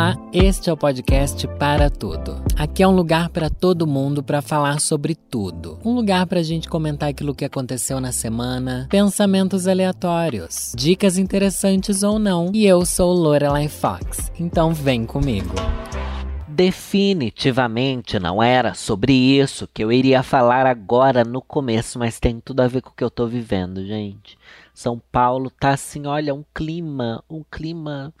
Olá, este é o podcast Para Tudo. Aqui é um lugar para todo mundo para falar sobre tudo. Um lugar para a gente comentar aquilo que aconteceu na semana, pensamentos aleatórios, dicas interessantes ou não. E eu sou Lorelai Fox, então vem comigo. Definitivamente não era sobre isso que eu iria falar agora no começo, mas tem tudo a ver com o que eu tô vivendo, gente. São Paulo tá assim, olha, um clima, um clima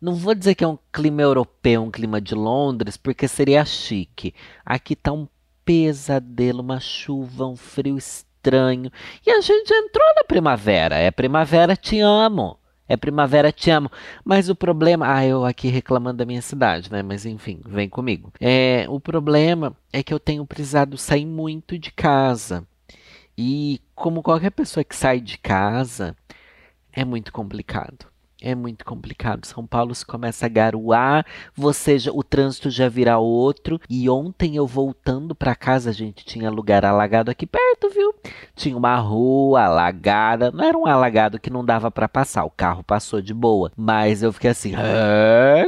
não vou dizer que é um clima europeu, um clima de Londres, porque seria chique. Aqui tá um pesadelo, uma chuva, um frio estranho. E a gente entrou na primavera. É primavera, te amo. É primavera, te amo. Mas o problema. Ah, eu aqui reclamando da minha cidade, né? Mas enfim, vem comigo. É, o problema é que eu tenho precisado sair muito de casa. E como qualquer pessoa que sai de casa, é muito complicado. É muito complicado. São Paulo se começa a garoar, você já, o trânsito já vira outro. E ontem eu voltando para casa, a gente tinha lugar alagado aqui perto, viu? Tinha uma rua alagada, não era um alagado que não dava para passar, o carro passou de boa, mas eu fiquei assim, ah,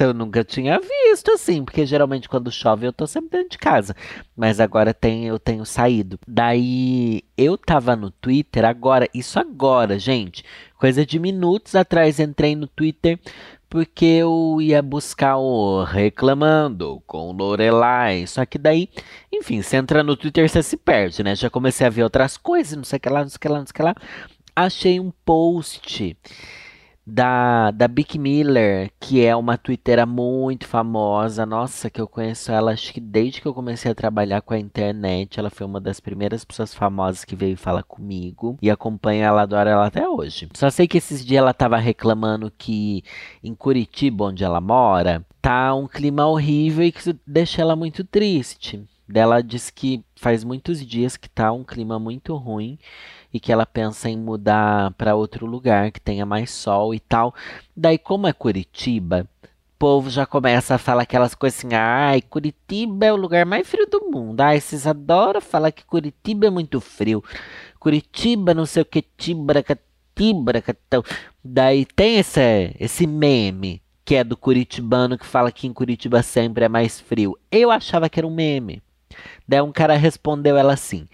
eu nunca tinha visto assim, porque geralmente quando chove eu tô sempre dentro de casa, mas agora tem, eu tenho saído. Daí eu tava no Twitter agora, isso agora, gente, coisa de minutos atrás entrei no Twitter porque eu ia buscar o reclamando com Lorelai. Só que daí, enfim, você entra no Twitter, você se perde, né? Já comecei a ver outras coisas, não sei o que lá, não sei o que lá, não sei o que lá. Achei um post da, da Bic Miller, que é uma twittera muito famosa. Nossa, que eu conheço ela acho que desde que eu comecei a trabalhar com a internet. Ela foi uma das primeiras pessoas famosas que veio falar comigo. E acompanha ela, adoro ela até hoje. Só sei que esses dias ela tava reclamando que em Curitiba, onde ela mora, tá um clima horrível e que isso deixa ela muito triste. Ela diz que faz muitos dias que tá um clima muito ruim e que ela pensa em mudar para outro lugar que tenha mais sol e tal. Daí, como é Curitiba, o povo já começa a falar aquelas coisas assim: ai, Curitiba é o lugar mais frio do mundo. Ai, vocês adoram falar que Curitiba é muito frio. Curitiba, não sei o que, tibraca, tibraca. Então. Daí tem esse, esse meme que é do curitibano que fala que em Curitiba sempre é mais frio. Eu achava que era um meme. Daí um cara respondeu ela assim: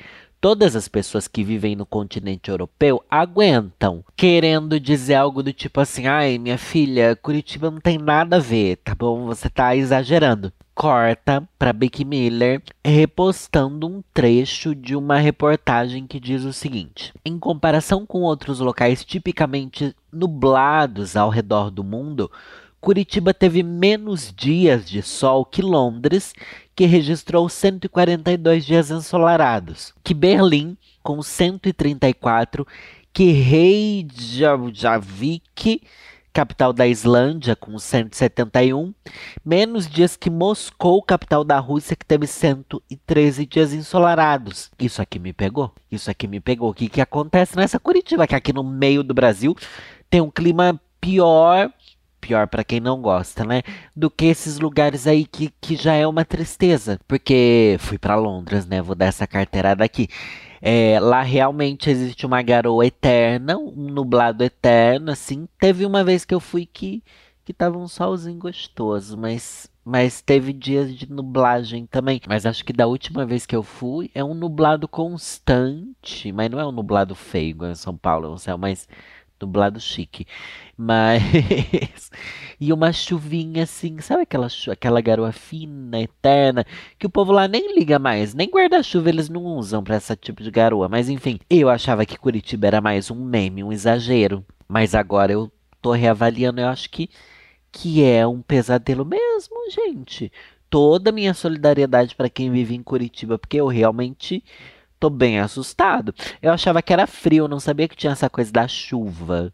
todas as pessoas que vivem no continente europeu aguentam, querendo dizer algo do tipo assim: ai, minha filha, Curitiba não tem nada a ver, tá bom? Você tá exagerando. Corta para Becky Miller repostando um trecho de uma reportagem que diz o seguinte: Em comparação com outros locais tipicamente nublados ao redor do mundo, Curitiba teve menos dias de sol que Londres, que registrou 142 dias ensolarados, que Berlim, com 134, que Reykjavik, capital da Islândia, com 171, menos dias que Moscou, capital da Rússia, que teve 113 dias ensolarados. Isso aqui me pegou. Isso aqui me pegou. O que, que acontece nessa Curitiba, que aqui no meio do Brasil tem um clima pior pior para quem não gosta, né? Do que esses lugares aí que, que já é uma tristeza. Porque fui para Londres, né? Vou dar essa carteirada aqui. É, lá realmente existe uma garoa eterna, um nublado eterno, assim. Teve uma vez que eu fui que, que tava um solzinho gostoso, mas, mas teve dias de nublagem também. Mas acho que da última vez que eu fui é um nublado constante, mas não é um nublado feio igual em São Paulo, é um céu mais nublado chique. Mas. e uma chuvinha assim, sabe aquela, aquela garoa fina, eterna, que o povo lá nem liga mais, nem guarda-chuva eles não usam para esse tipo de garoa. Mas enfim, eu achava que Curitiba era mais um meme, um exagero. Mas agora eu tô reavaliando, eu acho que, que é um pesadelo mesmo, gente. Toda a minha solidariedade para quem vive em Curitiba, porque eu realmente tô bem assustado. Eu achava que era frio, não sabia que tinha essa coisa da chuva.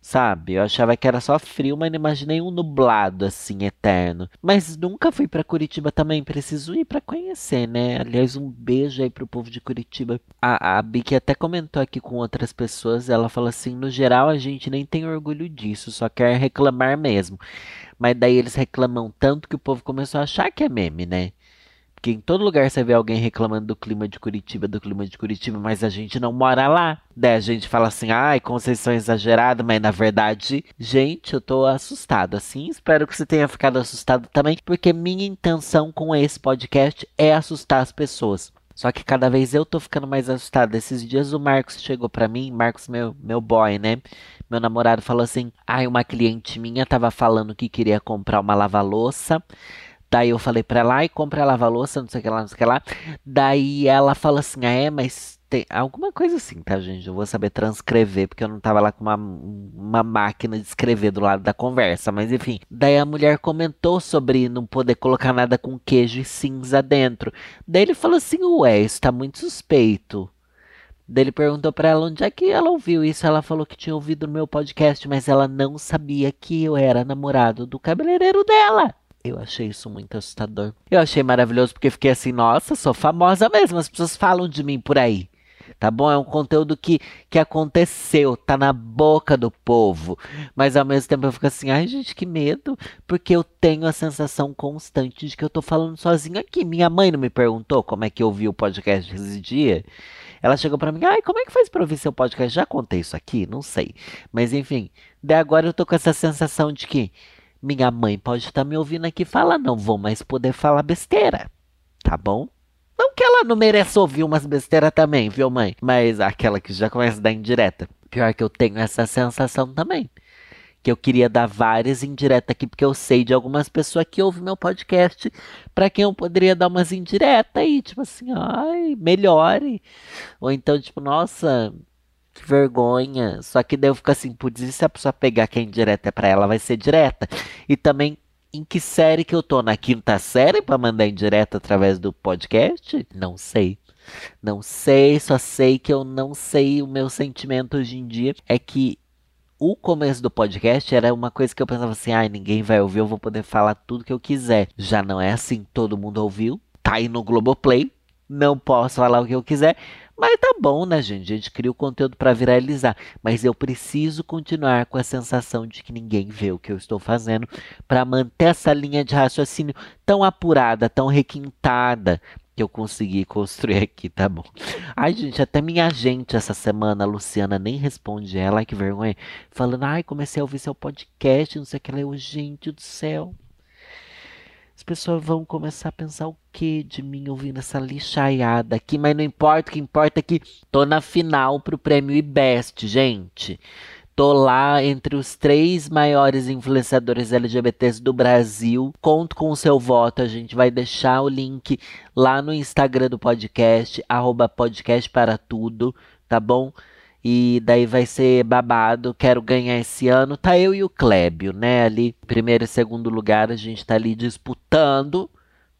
Sabe? Eu achava que era só frio, mas não imaginei um nublado assim eterno. Mas nunca fui para Curitiba também, preciso ir para conhecer, né? Aliás, um beijo aí pro povo de Curitiba. A, a Bic até comentou aqui com outras pessoas, ela falou assim: "No geral a gente nem tem orgulho disso, só quer reclamar mesmo". Mas daí eles reclamam tanto que o povo começou a achar que é meme, né? Porque em todo lugar você vê alguém reclamando do clima de Curitiba, do clima de Curitiba, mas a gente não mora lá. Daí a gente fala assim, ai, Conceição exagerada, mas na verdade, gente, eu tô assustado, assim. Espero que você tenha ficado assustado também, porque minha intenção com esse podcast é assustar as pessoas. Só que cada vez eu tô ficando mais assustado. Esses dias o Marcos chegou para mim, Marcos, meu, meu boy, né? Meu namorado falou assim: ai, uma cliente minha tava falando que queria comprar uma lava-louça. Daí eu falei pra ela, ai, compra a lava-louça, não sei o que lá, não sei o que lá. Daí ela falou assim, ah, é, mas tem alguma coisa assim, tá, gente? Eu vou saber transcrever, porque eu não tava lá com uma, uma máquina de escrever do lado da conversa, mas enfim. Daí a mulher comentou sobre não poder colocar nada com queijo e cinza dentro. Daí ele falou assim, ué, isso tá muito suspeito. Daí ele perguntou para ela onde é que ela ouviu isso. Ela falou que tinha ouvido no meu podcast, mas ela não sabia que eu era namorado do cabeleireiro dela. Eu achei isso muito assustador. Eu achei maravilhoso porque fiquei assim, nossa, sou famosa mesmo, as pessoas falam de mim por aí tá bom? É um conteúdo que, que aconteceu, tá na boca do povo. Mas ao mesmo tempo eu fico assim, ai gente, que medo, porque eu tenho a sensação constante de que eu tô falando sozinho aqui. Minha mãe não me perguntou como é que eu vi o podcast esse dia. Ela chegou para mim, ai, como é que faz pra ouvir seu podcast? Já contei isso aqui? Não sei. Mas enfim, daí agora eu tô com essa sensação de que minha mãe pode estar tá me ouvindo aqui falar, não vou mais poder falar besteira. Tá bom? Não que ela não mereça ouvir umas besteiras também, viu, mãe? Mas aquela que já começa a dar indireta. Pior que eu tenho essa sensação também. Que eu queria dar várias indiretas aqui, porque eu sei de algumas pessoas que ouvem meu podcast, para quem eu poderia dar umas indiretas aí, tipo assim, ai, melhore. Ou então, tipo, nossa, que vergonha. Só que daí eu fico assim, putz, e se a pessoa pegar que é indireta é pra ela, vai ser direta? E também em que série que eu tô? Na quinta série para mandar em direto através do podcast? Não sei. Não sei, só sei que eu não sei. O meu sentimento hoje em dia é que o começo do podcast era uma coisa que eu pensava assim: ai, ah, ninguém vai ouvir, eu vou poder falar tudo que eu quiser. Já não é assim, todo mundo ouviu, tá aí no Globoplay, não posso falar o que eu quiser. Mas tá bom, né, gente? A gente cria o conteúdo para viralizar. Mas eu preciso continuar com a sensação de que ninguém vê o que eu estou fazendo para manter essa linha de raciocínio tão apurada, tão requintada que eu consegui construir aqui, tá bom? Ai, gente, até minha gente essa semana, a Luciana, nem responde ela, que vergonha, falando, ai, comecei a ouvir seu podcast, não sei o que, ela, eu, gente do céu as pessoas vão começar a pensar o que de mim ouvindo essa lixaiada aqui, mas não importa, o que importa é que tô na final pro prêmio IBEST, gente. Tô lá entre os três maiores influenciadores LGBTs do Brasil. Conto com o seu voto. A gente vai deixar o link lá no Instagram do podcast, arroba podcast para tudo, tá bom? E daí vai ser babado. Quero ganhar esse ano. Tá eu e o Clébio, né? Ali, primeiro e segundo lugar, a gente tá ali disputando.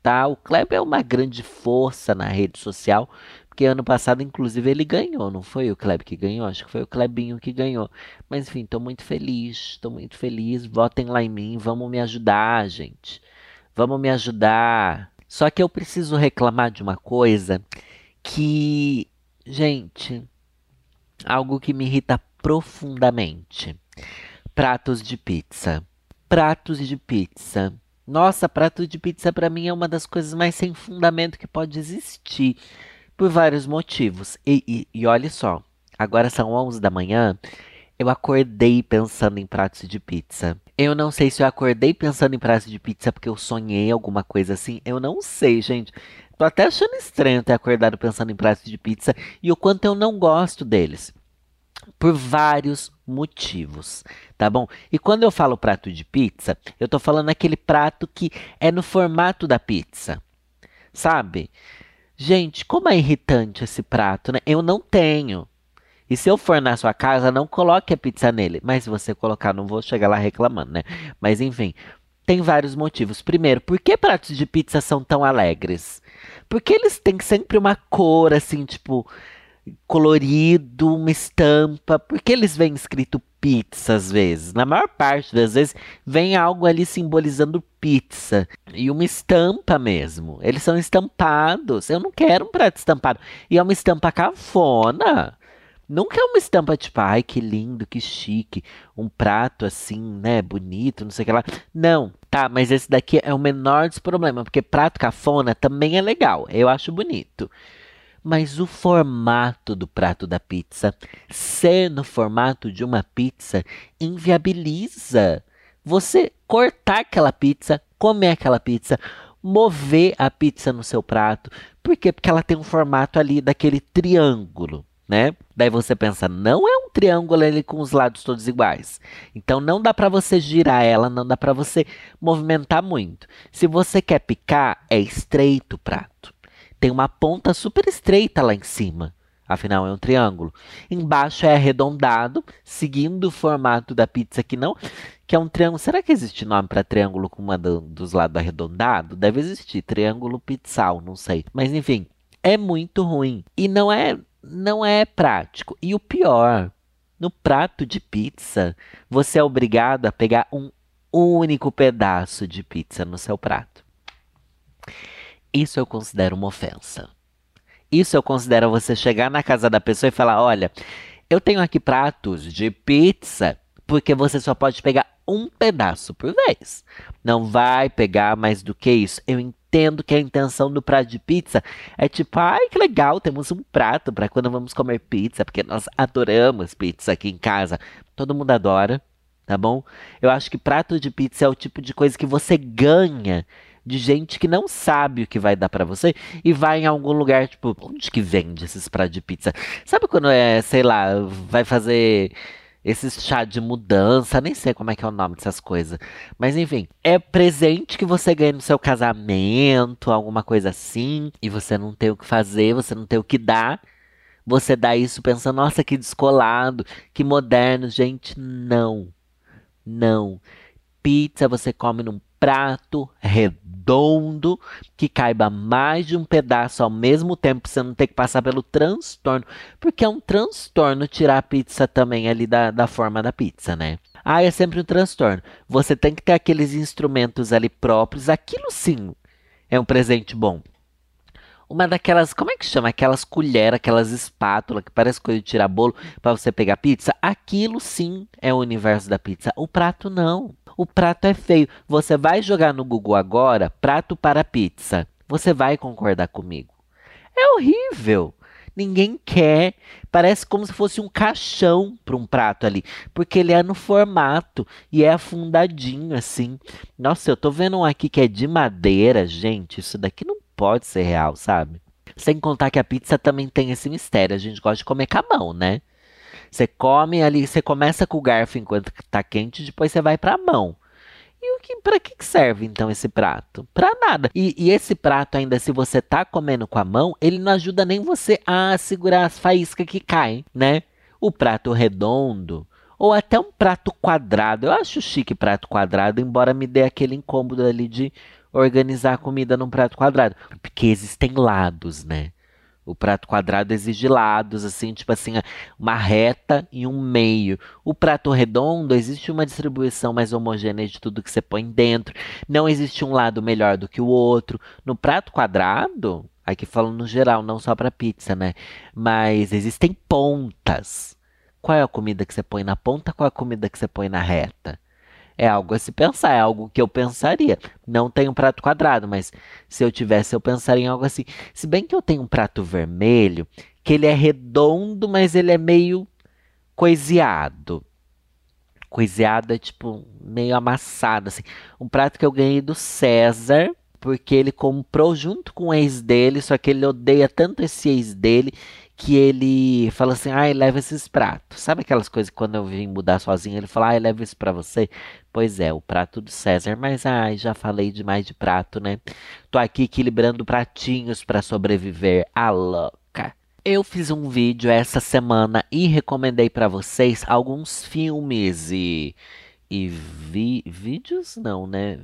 Tá? O Clébio é uma grande força na rede social. Porque ano passado, inclusive, ele ganhou, não foi o Kleb que ganhou? Acho que foi o Klebinho que ganhou. Mas enfim, tô muito feliz, tô muito feliz. Votem lá em mim, vamos me ajudar, gente. Vamos me ajudar. Só que eu preciso reclamar de uma coisa que, gente, algo que me irrita profundamente. Pratos de pizza. Pratos de pizza. Nossa, prato de pizza para mim é uma das coisas mais sem fundamento que pode existir, por vários motivos. E, e, e olha só, agora são 11 da manhã, eu acordei pensando em pratos de pizza. Eu não sei se eu acordei pensando em pratos de pizza porque eu sonhei alguma coisa assim. Eu não sei, gente. Tô até achando estranho ter acordado pensando em pratos de pizza e o quanto eu não gosto deles. Por vários motivos, tá bom? E quando eu falo prato de pizza, eu tô falando aquele prato que é no formato da pizza, sabe? Gente, como é irritante esse prato, né? Eu não tenho. E se eu for na sua casa, não coloque a pizza nele. Mas se você colocar, não vou chegar lá reclamando, né? Mas enfim, tem vários motivos. Primeiro, por que pratos de pizza são tão alegres? Porque eles têm sempre uma cor assim, tipo, colorido, uma estampa. Porque eles vêm escrito pizza às vezes. Na maior parte das vezes vem algo ali simbolizando pizza e uma estampa mesmo. Eles são estampados. Eu não quero um prato estampado. E é uma estampa cafona. Nunca é uma estampa tipo, ai que lindo, que chique, um prato assim, né, bonito, não sei o que lá. Não, tá? Mas esse daqui é o menor dos problemas, porque prato cafona também é legal, eu acho bonito. Mas o formato do prato da pizza, ser no formato de uma pizza, inviabiliza você cortar aquela pizza, comer aquela pizza, mover a pizza no seu prato. Por quê? Porque ela tem um formato ali daquele triângulo, né? Daí você pensa, não é um triângulo ali com os lados todos iguais. Então não dá para você girar ela, não dá para você movimentar muito. Se você quer picar, é estreito o prato. Tem uma ponta super estreita lá em cima. Afinal, é um triângulo. Embaixo é arredondado, seguindo o formato da pizza que não, que é um triângulo. Será que existe nome para triângulo com uma do, dos lados arredondado? Deve existir, triângulo pizzal, não sei. Mas enfim, é muito ruim e não é não é prático. E o pior, no prato de pizza, você é obrigado a pegar um único pedaço de pizza no seu prato. Isso eu considero uma ofensa. Isso eu considero você chegar na casa da pessoa e falar: olha, eu tenho aqui pratos de pizza, porque você só pode pegar um pedaço por vez. Não vai pegar mais do que isso. Eu entendo que a intenção do prato de pizza é tipo, ai que legal, temos um prato para quando vamos comer pizza, porque nós adoramos pizza aqui em casa. Todo mundo adora, tá bom? Eu acho que prato de pizza é o tipo de coisa que você ganha de gente que não sabe o que vai dar para você e vai em algum lugar, tipo, onde que vende esses pratos de pizza? Sabe quando é, sei lá, vai fazer esses chá de mudança, nem sei como é que é o nome dessas coisas. Mas enfim, é presente que você ganha no seu casamento, alguma coisa assim, e você não tem o que fazer, você não tem o que dar. Você dá isso pensando, nossa, que descolado, que moderno. Gente, não. Não. Pizza você come num prato redondo que caiba mais de um pedaço ao mesmo tempo, você não ter que passar pelo transtorno, porque é um transtorno tirar a pizza também ali da, da forma da pizza, né? Ah, é sempre um transtorno. Você tem que ter aqueles instrumentos ali próprios, aquilo sim é um presente bom. Uma daquelas, como é que chama? Aquelas colheres, aquelas espátulas que parece coisa de tirar bolo para você pegar pizza. Aquilo sim é o universo da pizza. O prato não. O prato é feio. Você vai jogar no Google agora, prato para pizza. Você vai concordar comigo. É horrível. Ninguém quer. Parece como se fosse um caixão para um prato ali. Porque ele é no formato e é afundadinho assim. Nossa, eu tô vendo um aqui que é de madeira, gente. Isso daqui não pode ser real, sabe? Sem contar que a pizza também tem esse mistério. A gente gosta de comer com a mão, né? Você come ali, você começa com o garfo enquanto está quente, depois você vai para a mão. E o que, para que serve então esse prato? Para nada. E, e, esse prato ainda, se você tá comendo com a mão, ele não ajuda nem você a segurar as faíscas que caem, né? O prato redondo ou até um prato quadrado. Eu acho chique prato quadrado, embora me dê aquele incômodo ali de organizar a comida num prato quadrado, porque existem lados, né? O prato quadrado exige lados, assim, tipo assim, uma reta e um meio. O prato redondo existe uma distribuição mais homogênea de tudo que você põe dentro. Não existe um lado melhor do que o outro. No prato quadrado, aqui falando no geral, não só para pizza, né? Mas existem pontas. Qual é a comida que você põe na ponta? Qual é a comida que você põe na reta? É algo a se pensar, é algo que eu pensaria. Não tenho um prato quadrado, mas se eu tivesse, eu pensaria em algo assim. Se bem que eu tenho um prato vermelho, que ele é redondo, mas ele é meio coiseado. Coiseado é tipo meio amassado, assim. Um prato que eu ganhei do César, porque ele comprou junto com o ex dele, só que ele odeia tanto esse ex dele que ele fala assim, ai, leva esses pratos. Sabe aquelas coisas que quando eu vim mudar sozinho, ele fala, ai, leva isso para você? Pois é, o prato do César, mas ai, já falei demais de prato, né? Tô aqui equilibrando pratinhos para sobreviver, a louca. Eu fiz um vídeo essa semana e recomendei para vocês alguns filmes e e vi, vídeos não, né?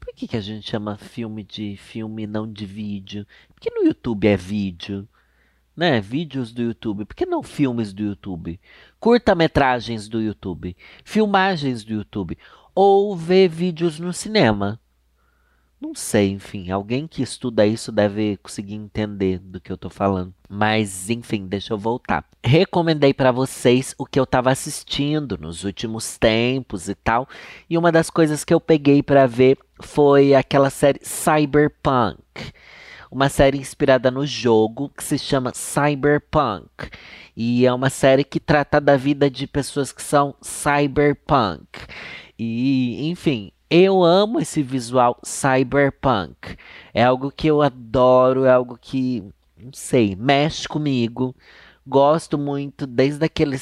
Por que, que a gente chama filme de filme não de vídeo? Porque no YouTube é vídeo né, vídeos do YouTube, por que não filmes do YouTube? Curta-metragens do YouTube, filmagens do YouTube, ou ver vídeos no cinema. Não sei, enfim, alguém que estuda isso deve conseguir entender do que eu tô falando. Mas, enfim, deixa eu voltar. Recomendei para vocês o que eu tava assistindo nos últimos tempos e tal. E uma das coisas que eu peguei para ver foi aquela série Cyberpunk. Uma série inspirada no jogo que se chama Cyberpunk. E é uma série que trata da vida de pessoas que são cyberpunk. E, enfim, eu amo esse visual cyberpunk. É algo que eu adoro, é algo que, não sei, mexe comigo. Gosto muito desde aquele,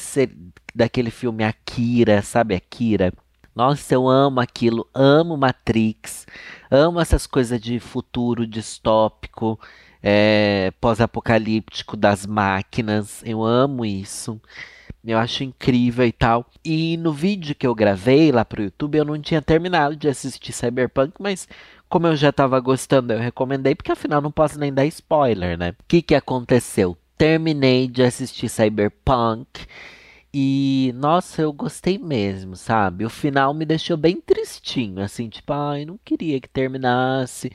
daquele filme Akira, sabe Akira? Nossa, eu amo aquilo, amo Matrix, amo essas coisas de futuro distópico, é, pós-apocalíptico das máquinas. Eu amo isso. Eu acho incrível e tal. E no vídeo que eu gravei lá pro YouTube, eu não tinha terminado de assistir Cyberpunk, mas como eu já tava gostando, eu recomendei, porque afinal não posso nem dar spoiler, né? O que que aconteceu? Terminei de assistir Cyberpunk e, nossa, eu gostei mesmo, sabe? O final me deixou bem tristinho, assim, tipo, ai, não queria que terminasse.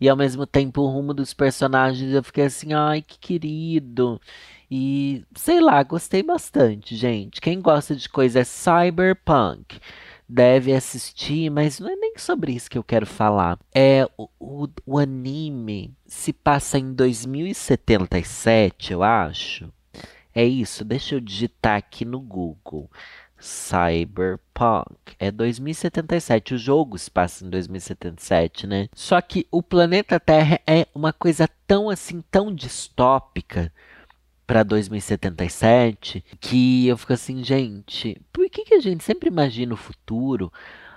E ao mesmo tempo o rumo dos personagens eu fiquei assim, ai, que querido. E sei lá, gostei bastante, gente. Quem gosta de coisa cyberpunk deve assistir, mas não é nem sobre isso que eu quero falar. É o, o, o anime se passa em 2077, eu acho. É isso, deixa eu digitar aqui no Google. Cyberpunk. É 2077. O jogo se passa em 2077, né? Só que o planeta Terra é uma coisa tão assim, tão distópica para 2077 que eu fico assim, gente, por que, que a gente sempre imagina o futuro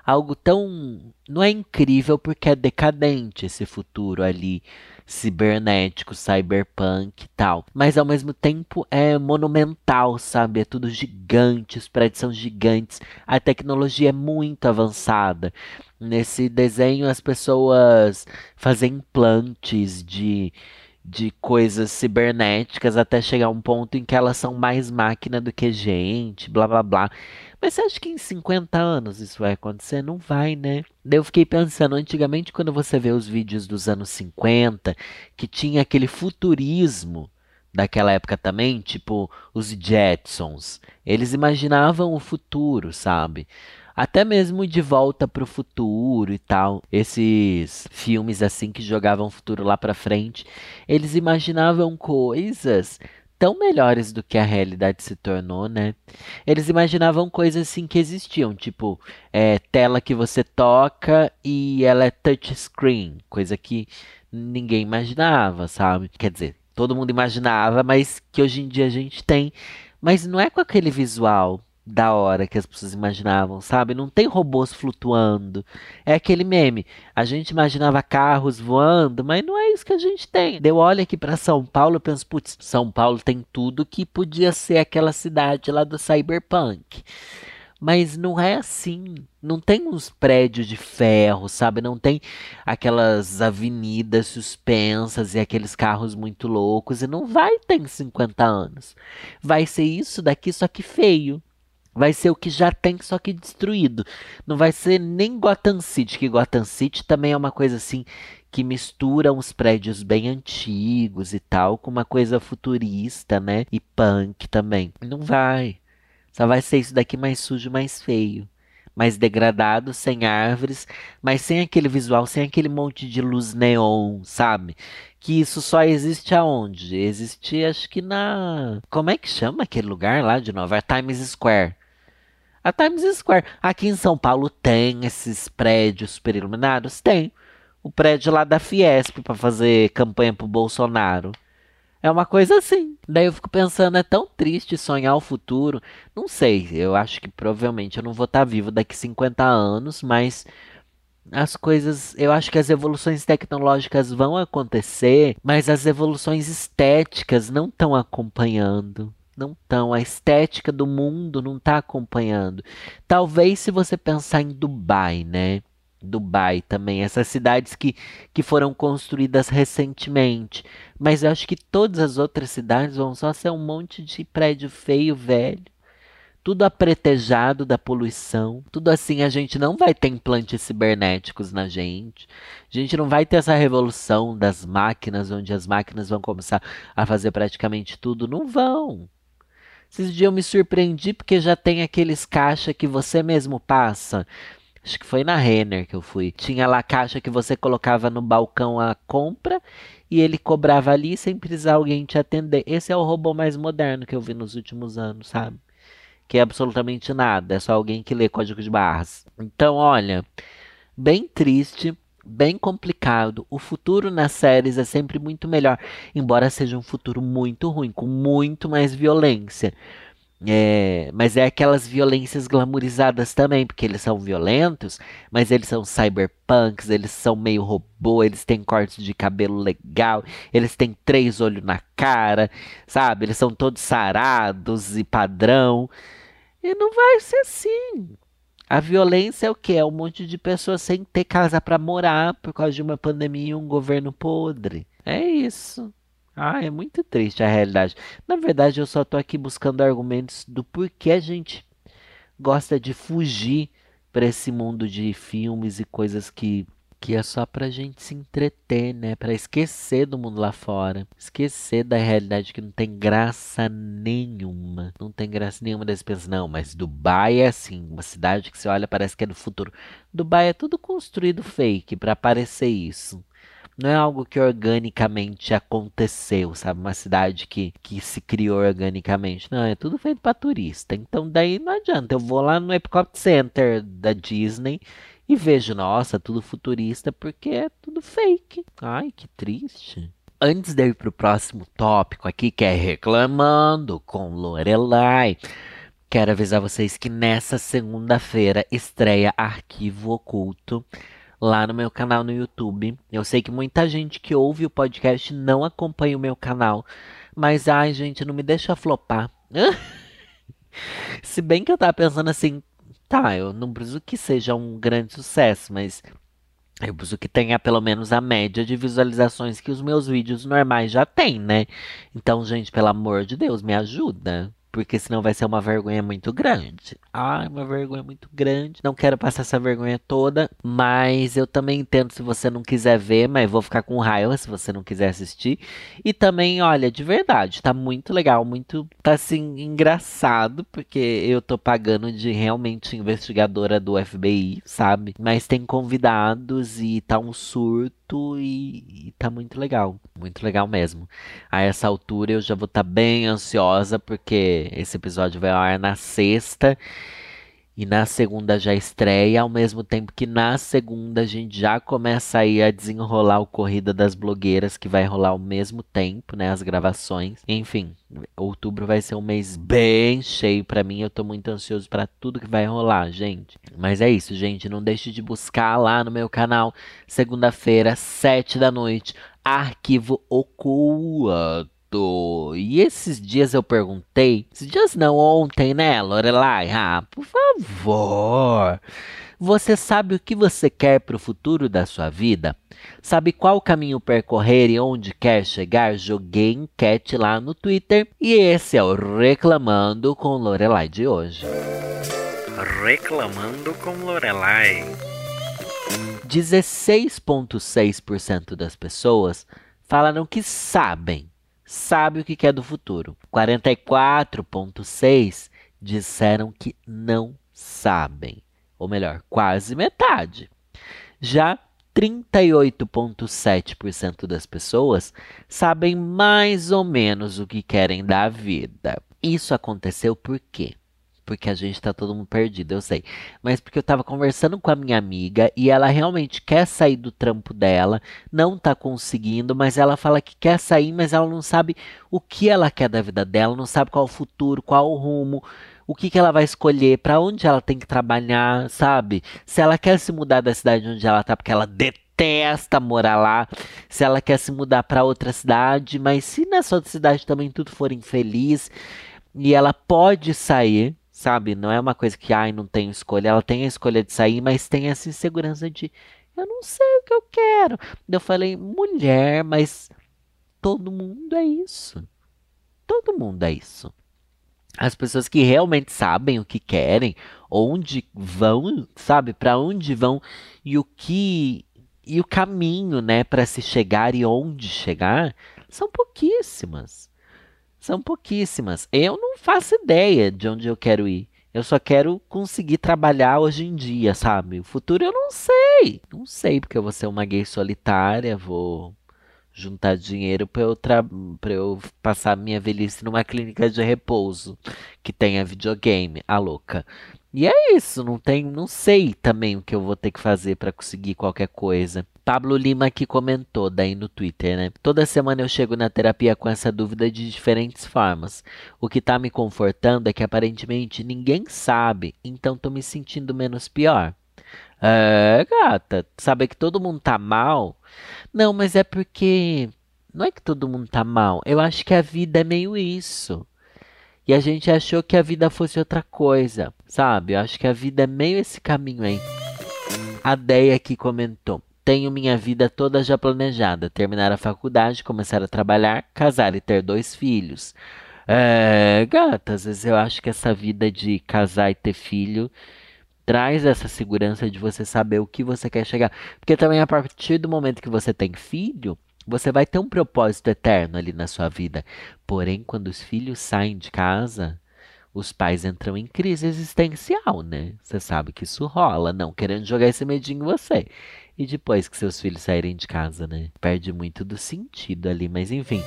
algo tão. Não é incrível porque é decadente esse futuro ali, cibernético, cyberpunk e tal. Mas ao mesmo tempo é monumental, sabe? É tudo gigante, os prédios são gigantes, a tecnologia é muito avançada. Nesse desenho as pessoas fazem implantes de de coisas cibernéticas até chegar a um ponto em que elas são mais máquina do que gente, blá blá blá. Mas você acha que em 50 anos isso vai acontecer? Não vai, né? Daí eu fiquei pensando, antigamente quando você vê os vídeos dos anos 50, que tinha aquele futurismo daquela época também, tipo os Jetsons, eles imaginavam o futuro, sabe? até mesmo de volta para o futuro e tal. Esses filmes assim que jogavam o futuro lá para frente, eles imaginavam coisas tão melhores do que a realidade se tornou, né? Eles imaginavam coisas assim que existiam, tipo é, tela que você toca e ela é touchscreen, coisa que ninguém imaginava, sabe? Quer dizer, todo mundo imaginava, mas que hoje em dia a gente tem. Mas não é com aquele visual da hora que as pessoas imaginavam, sabe? Não tem robôs flutuando. É aquele meme. A gente imaginava carros voando, mas não é isso que a gente tem. Deu olho aqui para São Paulo, eu penso, putz, São Paulo tem tudo que podia ser aquela cidade lá do cyberpunk. Mas não é assim. Não tem uns prédios de ferro, sabe? Não tem aquelas avenidas suspensas e aqueles carros muito loucos. E não vai ter em 50 anos. Vai ser isso daqui, só que feio. Vai ser o que já tem, só que destruído. Não vai ser nem Gotham City, que Gotham City também é uma coisa assim que mistura uns prédios bem antigos e tal com uma coisa futurista, né? E punk também. Não vai. Só vai ser isso daqui mais sujo, mais feio. Mais degradado, sem árvores, mas sem aquele visual, sem aquele monte de luz neon, sabe? Que isso só existe aonde? Existe, acho que na. Como é que chama aquele lugar lá de Nova? Times Square. A Times Square. Aqui em São Paulo tem esses prédios super iluminados? Tem. O prédio lá da Fiesp para fazer campanha pro Bolsonaro. É uma coisa assim. Daí eu fico pensando, é tão triste sonhar o futuro. Não sei, eu acho que provavelmente eu não vou estar tá vivo daqui 50 anos, mas as coisas, eu acho que as evoluções tecnológicas vão acontecer, mas as evoluções estéticas não estão acompanhando não estão. A estética do mundo não está acompanhando. Talvez se você pensar em Dubai, né? Dubai também, essas cidades que, que foram construídas recentemente. Mas eu acho que todas as outras cidades vão só ser um monte de prédio feio, velho. tudo apretejado da poluição, tudo assim a gente não vai ter implantes cibernéticos na gente. A gente não vai ter essa revolução das máquinas, onde as máquinas vão começar a fazer praticamente tudo. Não vão. Esses dias eu me surpreendi porque já tem aqueles caixa que você mesmo passa. Acho que foi na Renner que eu fui. Tinha lá caixa que você colocava no balcão a compra e ele cobrava ali sem precisar alguém te atender. Esse é o robô mais moderno que eu vi nos últimos anos, sabe? que é absolutamente nada, é só alguém que lê código de barras. Então, olha, bem triste, bem complicado. O futuro nas séries é sempre muito melhor, embora seja um futuro muito ruim, com muito mais violência. É, mas é aquelas violências glamorizadas também, porque eles são violentos, mas eles são cyberpunks, eles são meio robô, eles têm corte de cabelo legal, eles têm três olhos na cara, sabe? Eles são todos sarados e padrão. E não vai ser assim. A violência é o que? É um monte de pessoas sem ter casa para morar por causa de uma pandemia e um governo podre. É isso. Ah, é muito triste a realidade. Na verdade, eu só tô aqui buscando argumentos do porquê a gente gosta de fugir para esse mundo de filmes e coisas que que é só pra gente se entreter, né? Pra esquecer do mundo lá fora. Esquecer da realidade que não tem graça nenhuma. Não tem graça nenhuma das pessoas. Não, mas Dubai é assim. Uma cidade que você olha parece que é do futuro. Dubai é tudo construído fake para parecer isso não é algo que organicamente aconteceu, sabe? Uma cidade que, que se criou organicamente. Não, é tudo feito para turista. Então daí não adianta. Eu vou lá no Epcot Center da Disney e vejo, nossa, tudo futurista porque é tudo fake. Ai, que triste. Antes de ir pro próximo tópico aqui, que é reclamando com Lorelai. Quero avisar vocês que nessa segunda-feira estreia Arquivo Oculto lá no meu canal no YouTube. Eu sei que muita gente que ouve o podcast não acompanha o meu canal, mas ai, gente, não me deixa flopar. Se bem que eu tava pensando assim, tá, eu não preciso que seja um grande sucesso, mas eu preciso que tenha pelo menos a média de visualizações que os meus vídeos normais já têm, né? Então, gente, pelo amor de Deus, me ajuda porque senão vai ser uma vergonha muito grande. Ai, uma vergonha muito grande. Não quero passar essa vergonha toda, mas eu também entendo se você não quiser ver, mas vou ficar com raiva se você não quiser assistir. E também, olha, de verdade, tá muito legal, muito tá assim engraçado, porque eu tô pagando de realmente investigadora do FBI, sabe? Mas tem convidados e tá um surto e, e tá muito legal, muito legal mesmo. A essa altura eu já vou estar tá bem ansiosa porque esse episódio vai ao ar na sexta e na segunda já estreia, ao mesmo tempo que na segunda a gente já começa aí a desenrolar o Corrida das Blogueiras, que vai rolar ao mesmo tempo, né, as gravações. Enfim, outubro vai ser um mês bem cheio para mim, eu tô muito ansioso para tudo que vai rolar, gente. Mas é isso, gente, não deixe de buscar lá no meu canal, segunda-feira, sete da noite, Arquivo Oculto. E esses dias eu perguntei, esses dias não, ontem, né, Lorelai? Ah, por favor. Você sabe o que você quer para o futuro da sua vida? Sabe qual caminho percorrer e onde quer chegar? Joguei enquete lá no Twitter e esse é o Reclamando com Lorelai de hoje. Reclamando com Lorelai. 16,6% das pessoas falaram que sabem sabe o que quer do futuro. 44,6% disseram que não sabem. Ou melhor, quase metade. Já 38,7% das pessoas sabem mais ou menos o que querem da vida. Isso aconteceu por quê? Porque a gente tá todo mundo perdido, eu sei. Mas porque eu tava conversando com a minha amiga e ela realmente quer sair do trampo dela, não tá conseguindo, mas ela fala que quer sair, mas ela não sabe o que ela quer da vida dela, não sabe qual o futuro, qual o rumo o que, que ela vai escolher, para onde ela tem que trabalhar, sabe? Se ela quer se mudar da cidade onde ela tá porque ela detesta morar lá, se ela quer se mudar para outra cidade, mas se nessa outra cidade também tudo for infeliz e ela pode sair, sabe? Não é uma coisa que, ai, não tenho escolha. Ela tem a escolha de sair, mas tem essa insegurança de, eu não sei o que eu quero. Eu falei, mulher, mas todo mundo é isso. Todo mundo é isso. as pessoas que realmente sabem o que querem, onde vão, sabe, para onde vão e o que e o caminho, né, para se chegar e onde chegar, são pouquíssimas. São pouquíssimas. Eu não faço ideia de onde eu quero ir. Eu só quero conseguir trabalhar hoje em dia, sabe? O futuro eu não sei. Não sei, porque eu vou ser uma gay solitária, vou juntar dinheiro para eu, tra... eu passar minha velhice numa clínica de repouso que tenha videogame, a louca. E é isso, não tem, não sei também o que eu vou ter que fazer para conseguir qualquer coisa. Pablo Lima que comentou daí no Twitter, né? Toda semana eu chego na terapia com essa dúvida de diferentes formas. O que tá me confortando é que aparentemente ninguém sabe, então tô me sentindo menos pior. É, gata, saber que todo mundo tá mal? Não, mas é porque. Não é que todo mundo tá mal. Eu acho que a vida é meio isso. E a gente achou que a vida fosse outra coisa, sabe? Eu acho que a vida é meio esse caminho aí. A Deia aqui comentou. Tenho minha vida toda já planejada: terminar a faculdade, começar a trabalhar, casar e ter dois filhos. É, gata, às vezes eu acho que essa vida de casar e ter filho traz essa segurança de você saber o que você quer chegar. Porque também a partir do momento que você tem filho, você vai ter um propósito eterno ali na sua vida. Porém, quando os filhos saem de casa, os pais entram em crise existencial, né? Você sabe que isso rola, não querendo jogar esse medinho em você. E depois que seus filhos saírem de casa, né? Perde muito do sentido ali, mas enfim.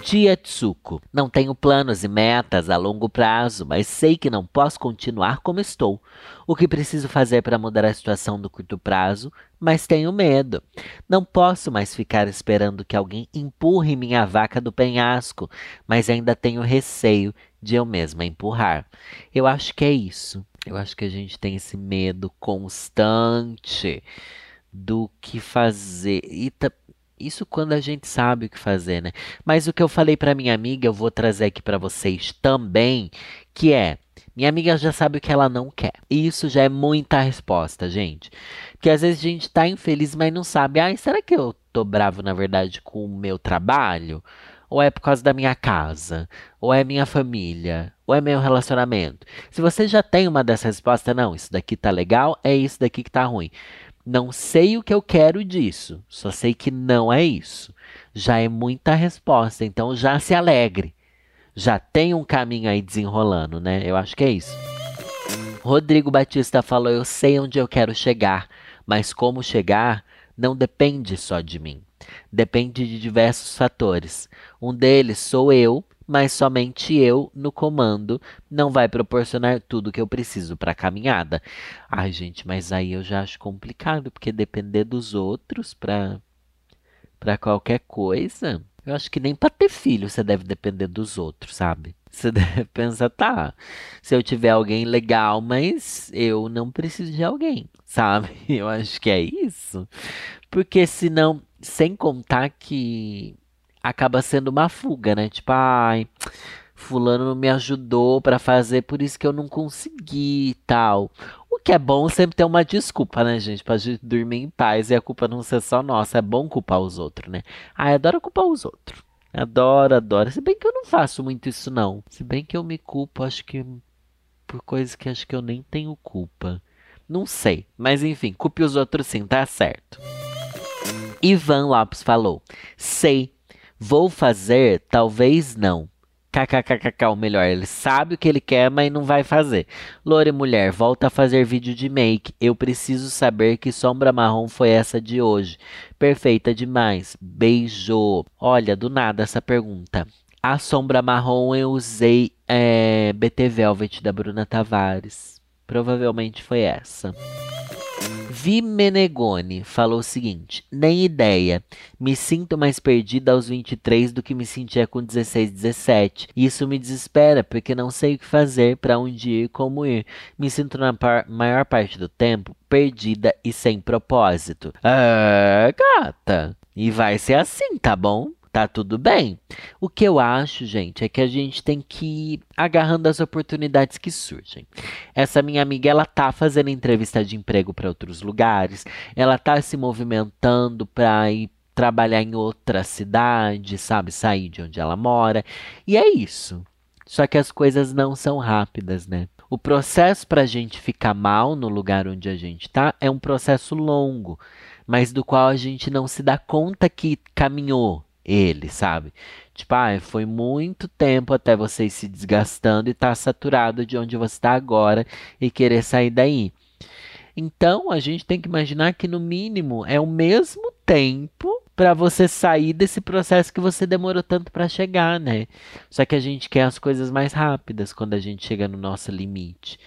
Tia Tsuko, não tenho planos e metas a longo prazo, mas sei que não posso continuar como estou. O que preciso fazer para mudar a situação do curto prazo, mas tenho medo. Não posso mais ficar esperando que alguém empurre minha vaca do penhasco, mas ainda tenho receio de eu mesma empurrar. Eu acho que é isso. Eu acho que a gente tem esse medo constante do que fazer. E isso quando a gente sabe o que fazer, né? Mas o que eu falei para minha amiga, eu vou trazer aqui para vocês também, que é minha amiga já sabe o que ela não quer. E isso já é muita resposta, gente. Porque às vezes a gente tá infeliz, mas não sabe. Ai, será que eu tô bravo, na verdade, com o meu trabalho? Ou é por causa da minha casa? Ou é minha família? Ou é meu relacionamento? Se você já tem uma dessas respostas, não, isso daqui tá legal, é isso daqui que tá ruim. Não sei o que eu quero disso, só sei que não é isso. Já é muita resposta, então já se alegre. Já tem um caminho aí desenrolando, né? Eu acho que é isso. Rodrigo Batista falou: Eu sei onde eu quero chegar, mas como chegar não depende só de mim. Depende de diversos fatores. Um deles sou eu mas somente eu no comando não vai proporcionar tudo que eu preciso para a caminhada. Ai, gente, mas aí eu já acho complicado, porque depender dos outros para para qualquer coisa, eu acho que nem para ter filho você deve depender dos outros, sabe? Você deve pensar, tá, se eu tiver alguém legal, mas eu não preciso de alguém, sabe? Eu acho que é isso. Porque senão, sem contar que acaba sendo uma fuga, né? Tipo, ai, fulano não me ajudou para fazer, por isso que eu não consegui e tal. O que é bom sempre ter uma desculpa, né, gente? Pra gente dormir em paz e a culpa não ser só nossa. É bom culpar os outros, né? Ai, adoro culpar os outros. Adoro, adoro. Se bem que eu não faço muito isso, não. Se bem que eu me culpo, acho que por coisas que acho que eu nem tenho culpa. Não sei. Mas enfim, culpe os outros sim, tá certo. Ivan Lopes falou: Sei Vou fazer, talvez não. KKKKK, o melhor, ele sabe o que ele quer, mas não vai fazer. Lore mulher, volta a fazer vídeo de make. Eu preciso saber que sombra marrom foi essa de hoje. Perfeita demais. Beijo. Olha, do nada essa pergunta. A sombra marrom eu usei é, BT Velvet da Bruna Tavares. Provavelmente foi essa. Vi Menegoni falou o seguinte: nem ideia. Me sinto mais perdida aos 23 do que me sentia com 16, 17. Isso me desespera porque não sei o que fazer, para onde ir, como ir. Me sinto na par maior parte do tempo perdida e sem propósito. Ah, gata. E vai ser assim, tá bom? Tá tudo bem. O que eu acho, gente, é que a gente tem que ir agarrando as oportunidades que surgem. Essa minha amiga, ela tá fazendo entrevista de emprego para outros lugares, ela tá se movimentando para ir trabalhar em outra cidade, sabe, sair de onde ela mora. E é isso. Só que as coisas não são rápidas, né? O processo para a gente ficar mal no lugar onde a gente está é um processo longo, mas do qual a gente não se dá conta que caminhou ele, sabe? Tipo, ah, foi muito tempo até você ir se desgastando e estar tá saturado de onde você está agora e querer sair daí. Então, a gente tem que imaginar que no mínimo é o mesmo tempo para você sair desse processo que você demorou tanto para chegar, né? Só que a gente quer as coisas mais rápidas quando a gente chega no nosso limite.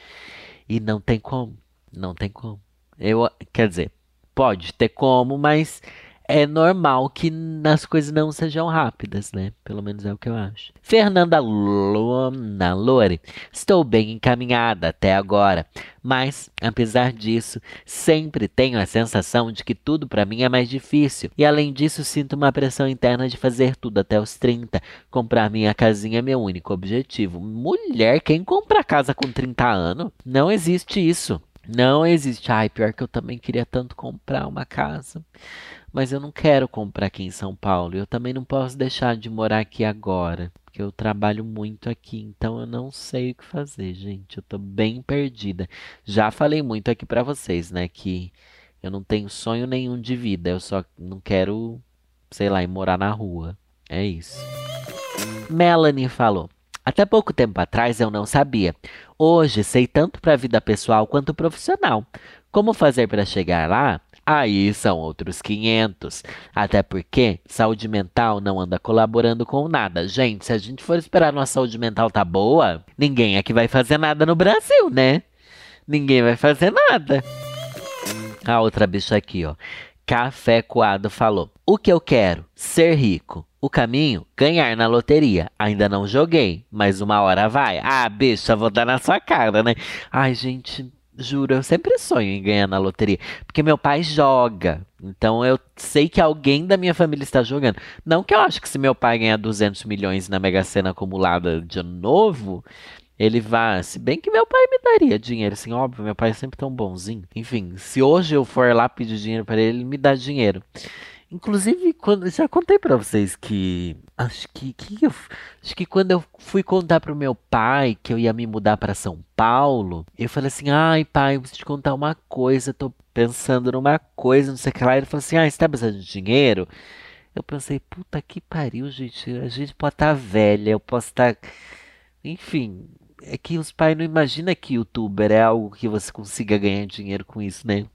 E não tem como, não tem como. Eu, quer dizer, pode ter como, mas é normal que as coisas não sejam rápidas, né? Pelo menos é o que eu acho. Fernanda Lona Lore, estou bem encaminhada até agora, mas apesar disso, sempre tenho a sensação de que tudo para mim é mais difícil. E além disso, sinto uma pressão interna de fazer tudo até os 30. Comprar minha casinha é meu único objetivo. Mulher, quem compra casa com 30 anos? Não existe isso. Não existe. Ai, pior que eu também queria tanto comprar uma casa mas eu não quero comprar aqui em São Paulo. Eu também não posso deixar de morar aqui agora, porque eu trabalho muito aqui, então eu não sei o que fazer, gente. Eu tô bem perdida. Já falei muito aqui para vocês, né, que eu não tenho sonho nenhum de vida, eu só não quero, sei lá, ir morar na rua. É isso. Melanie falou: até pouco tempo atrás eu não sabia. Hoje sei tanto para a vida pessoal quanto profissional. Como fazer para chegar lá? Aí são outros 500. Até porque saúde mental não anda colaborando com nada. Gente, se a gente for esperar nossa saúde mental tá boa, ninguém aqui vai fazer nada no Brasil, né? Ninguém vai fazer nada. A outra bicha aqui, ó. Café Coado falou: O que eu quero? Ser rico. O caminho? Ganhar na loteria. Ainda não joguei, mas uma hora vai. Ah, bicha, vou dar na sua cara, né? Ai, gente, Juro, eu sempre sonho em ganhar na loteria. Porque meu pai joga. Então eu sei que alguém da minha família está jogando. Não que eu acho que se meu pai ganhar 200 milhões na Mega Sena acumulada de novo, ele vá. Se bem que meu pai me daria dinheiro, assim, óbvio, meu pai é sempre tão bonzinho. Enfim, se hoje eu for lá pedir dinheiro para ele, ele me dá dinheiro. Inclusive, quando já contei para vocês que acho que, que eu, acho que quando eu fui contar pro meu pai que eu ia me mudar para São Paulo, eu falei assim: "Ai, pai, eu preciso te contar uma coisa, tô pensando numa coisa, não sei o que lá". Ele falou assim: "Ah, você tá precisando de dinheiro?" Eu pensei: "Puta que pariu, gente. A gente pode estar tá velha, eu posso estar tá... enfim, é que os pais não imaginam que youtuber é algo que você consiga ganhar dinheiro com isso, né?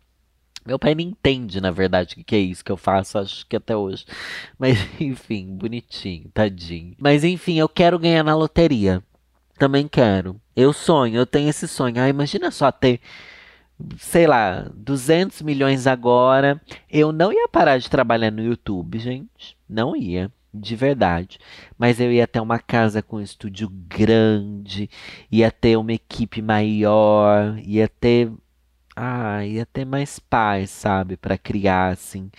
Meu pai não entende, na verdade, o que é isso que eu faço, acho que até hoje. Mas, enfim, bonitinho, tadinho. Mas, enfim, eu quero ganhar na loteria. Também quero. Eu sonho, eu tenho esse sonho. Ah, imagina só ter, sei lá, 200 milhões agora. Eu não ia parar de trabalhar no YouTube, gente. Não ia. De verdade. Mas eu ia ter uma casa com um estúdio grande, ia ter uma equipe maior, ia ter ah, ia ter mais paz, sabe, para criar assim,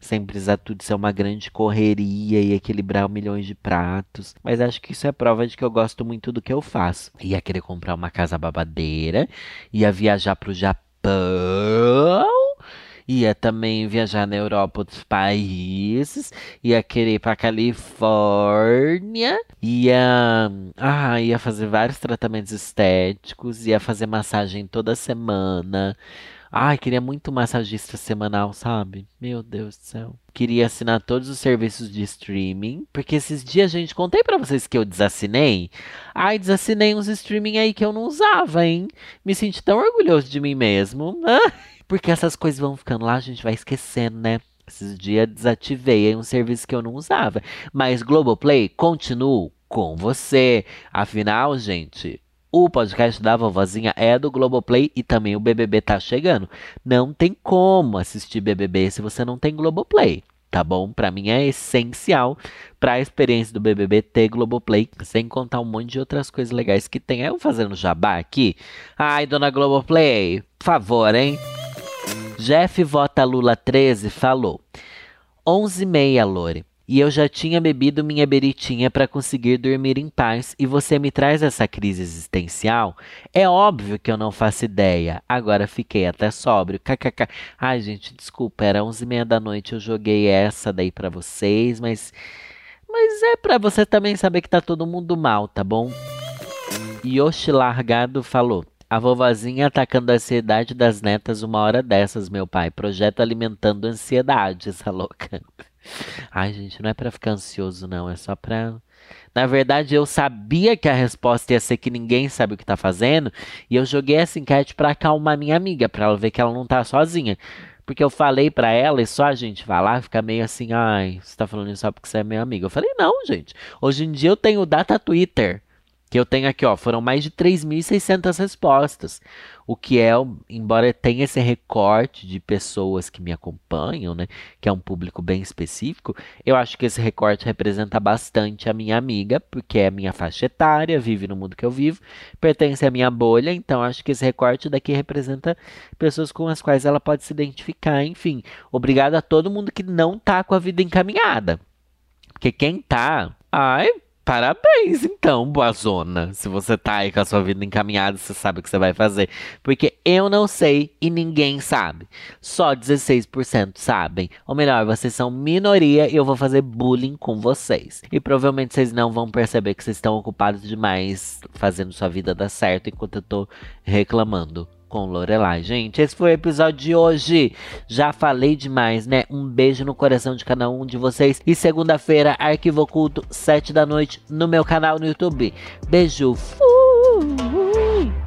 sem precisar tudo ser uma grande correria e equilibrar milhões de pratos. Mas acho que isso é prova de que eu gosto muito do que eu faço. Ia querer comprar uma casa babadeira, ia viajar pro Japão ia também viajar na Europa, outros países, ia querer ir pra Califórnia, ia, ah, ia fazer vários tratamentos estéticos, ia fazer massagem toda semana. Ai, queria muito massagista semanal, sabe? Meu Deus do céu. Queria assinar todos os serviços de streaming, porque esses dias, gente, contei para vocês que eu desassinei. Ai, desassinei uns streaming aí que eu não usava, hein? Me senti tão orgulhoso de mim mesmo. Porque essas coisas vão ficando lá, a gente vai esquecendo, né? Esses dias desativei um serviço que eu não usava. Mas Globoplay, continuo com você. Afinal, gente, o podcast da vovozinha é do Globoplay e também o BBB tá chegando. Não tem como assistir BBB se você não tem Globoplay. Tá bom? Para mim é essencial para a experiência do BBB ter Globoplay, sem contar um monte de outras coisas legais que tem. Eu fazendo jabá aqui. Ai, dona Globoplay, por favor, hein? Jeff Vota Lula 13 falou: 11h30, Lore. E eu já tinha bebido minha beritinha para conseguir dormir em paz e você me traz essa crise existencial? É óbvio que eu não faço ideia. Agora fiquei até sóbrio. KKK. Ai, gente, desculpa, era 11h30 da noite, eu joguei essa daí para vocês, mas mas é para você também saber que tá todo mundo mal, tá bom? Yoshi Largado falou. A vovozinha atacando a ansiedade das netas uma hora dessas, meu pai. Projeto alimentando ansiedade, essa louca. Ai, gente, não é pra ficar ansioso, não. É só pra. Na verdade, eu sabia que a resposta ia ser que ninguém sabe o que tá fazendo. E eu joguei essa enquete pra acalmar minha amiga, pra ela ver que ela não tá sozinha. Porque eu falei pra ela e só a gente vai lá fica meio assim, ai, você tá falando isso só porque você é meu amigo. Eu falei, não, gente. Hoje em dia eu tenho data Twitter que eu tenho aqui, ó, foram mais de 3.600 respostas, o que é, embora tenha esse recorte de pessoas que me acompanham, né, que é um público bem específico, eu acho que esse recorte representa bastante a minha amiga, porque é a minha faixa etária, vive no mundo que eu vivo, pertence à minha bolha, então acho que esse recorte daqui representa pessoas com as quais ela pode se identificar, enfim. Obrigado a todo mundo que não tá com a vida encaminhada. Porque quem tá, ai, Parabéns, então, boazona. Se você tá aí com a sua vida encaminhada, você sabe o que você vai fazer. Porque eu não sei e ninguém sabe. Só 16% sabem. Ou melhor, vocês são minoria e eu vou fazer bullying com vocês. E provavelmente vocês não vão perceber que vocês estão ocupados demais fazendo sua vida dar certo enquanto eu tô reclamando com Lorelai. Gente, esse foi o episódio de hoje. Já falei demais, né? Um beijo no coração de cada um de vocês. E segunda-feira, Arquivo Oculto, 7 da noite, no meu canal no YouTube. Beijo. Fui!